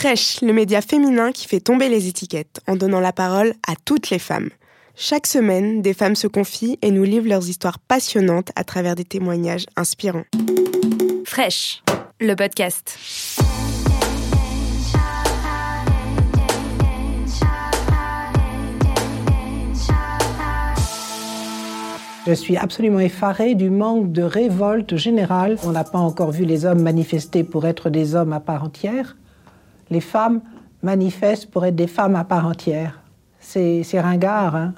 Fresh, le média féminin qui fait tomber les étiquettes en donnant la parole à toutes les femmes. Chaque semaine, des femmes se confient et nous livrent leurs histoires passionnantes à travers des témoignages inspirants. Fresh, le podcast. Je suis absolument effarée du manque de révolte générale. On n'a pas encore vu les hommes manifester pour être des hommes à part entière. Les femmes manifestent pour être des femmes à part entière. C'est ringard, hein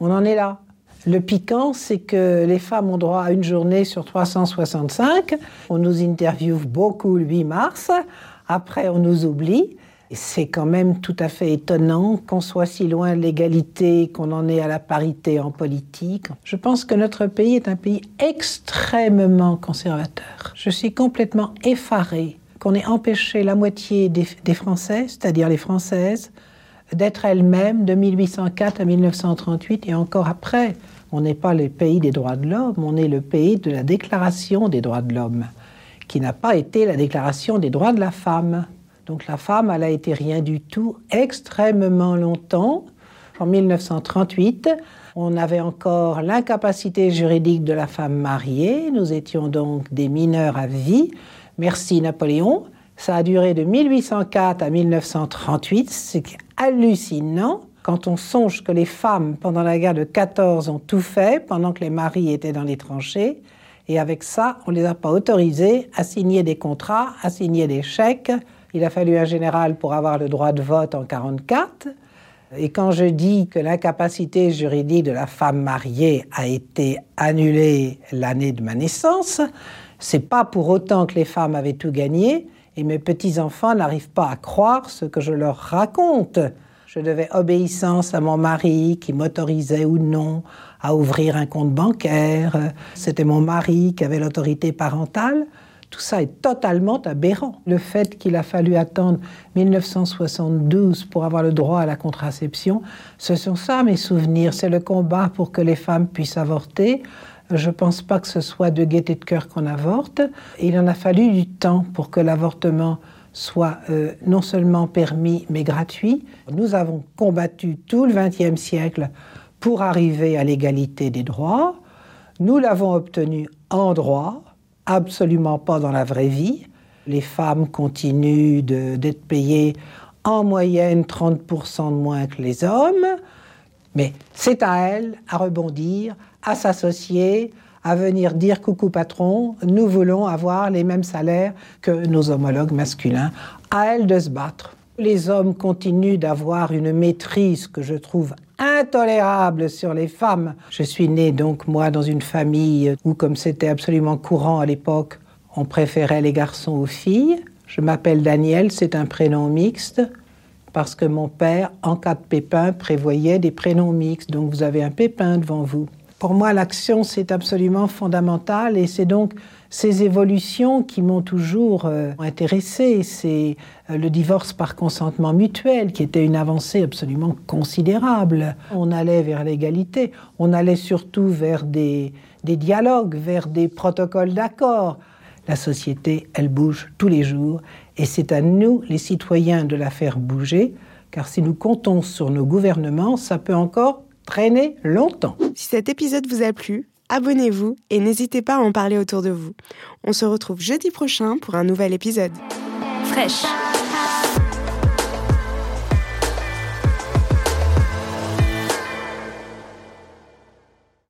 On en est là. Le piquant, c'est que les femmes ont droit à une journée sur 365. On nous interviewe beaucoup le 8 mars. Après, on nous oublie. C'est quand même tout à fait étonnant qu'on soit si loin de l'égalité, qu'on en est à la parité en politique. Je pense que notre pays est un pays extrêmement conservateur. Je suis complètement effarée qu'on ait empêché la moitié des, Français, c'est-à-dire les Françaises, d'être elles-mêmes de 1804 à 1938 et encore après. On n'est pas le pays des droits de l'homme, on est le pays de la Déclaration des droits de l'homme, qui n'a pas été la Déclaration des droits de la femme. Donc la femme, elle a été rien du tout extrêmement longtemps. En 1938, on avait encore l'incapacité juridique de la femme mariée. Nous étions donc des mineurs à vie. Merci Napoléon. Ça a duré de 1804 à 1938, c'est hallucinant quand on songe que les femmes, pendant la guerre de 14, ont tout fait, pendant que les maris étaient dans les tranchées. Et avec ça, on ne les a pas autorisées à signer des contrats, à signer des chèques, il a fallu un général pour avoir le droit de vote en 1944. Et quand je dis que l'incapacité juridique de la femme mariée a été annulée l'année de ma naissance, c'est pas pour autant que les femmes avaient tout gagné et mes petits-enfants n'arrivent pas à croire ce que je leur raconte. Je devais obéissance à mon mari qui m'autorisait ou non à ouvrir un compte bancaire. C'était mon mari qui avait l'autorité parentale. Tout ça est totalement aberrant. Le fait qu'il a fallu attendre 1972 pour avoir le droit à la contraception, ce sont ça mes souvenirs. C'est le combat pour que les femmes puissent avorter. Je ne pense pas que ce soit de gaieté de cœur qu'on avorte. Il en a fallu du temps pour que l'avortement soit euh, non seulement permis, mais gratuit. Nous avons combattu tout le XXe siècle pour arriver à l'égalité des droits. Nous l'avons obtenu en droit, absolument pas dans la vraie vie. Les femmes continuent d'être payées en moyenne 30% de moins que les hommes, mais c'est à elles à rebondir, à s'associer, à venir dire coucou patron, nous voulons avoir les mêmes salaires que nos homologues masculins, à elles de se battre. Les hommes continuent d'avoir une maîtrise que je trouve intolérable sur les femmes. Je suis née donc moi dans une famille où, comme c'était absolument courant à l'époque, on préférait les garçons aux filles. Je m'appelle Daniel, c'est un prénom mixte parce que mon père, en cas de pépin, prévoyait des prénoms mixtes. Donc vous avez un pépin devant vous. Pour moi, l'action, c'est absolument fondamental et c'est donc ces évolutions qui m'ont toujours euh, intéressé. C'est euh, le divorce par consentement mutuel qui était une avancée absolument considérable. On allait vers l'égalité, on allait surtout vers des dialogues, vers des protocoles d'accord. La société, elle bouge tous les jours et c'est à nous, les citoyens, de la faire bouger, car si nous comptons sur nos gouvernements, ça peut encore traîner longtemps. Si cet épisode vous a plu, abonnez-vous et n'hésitez pas à en parler autour de vous. On se retrouve jeudi prochain pour un nouvel épisode. Fraîche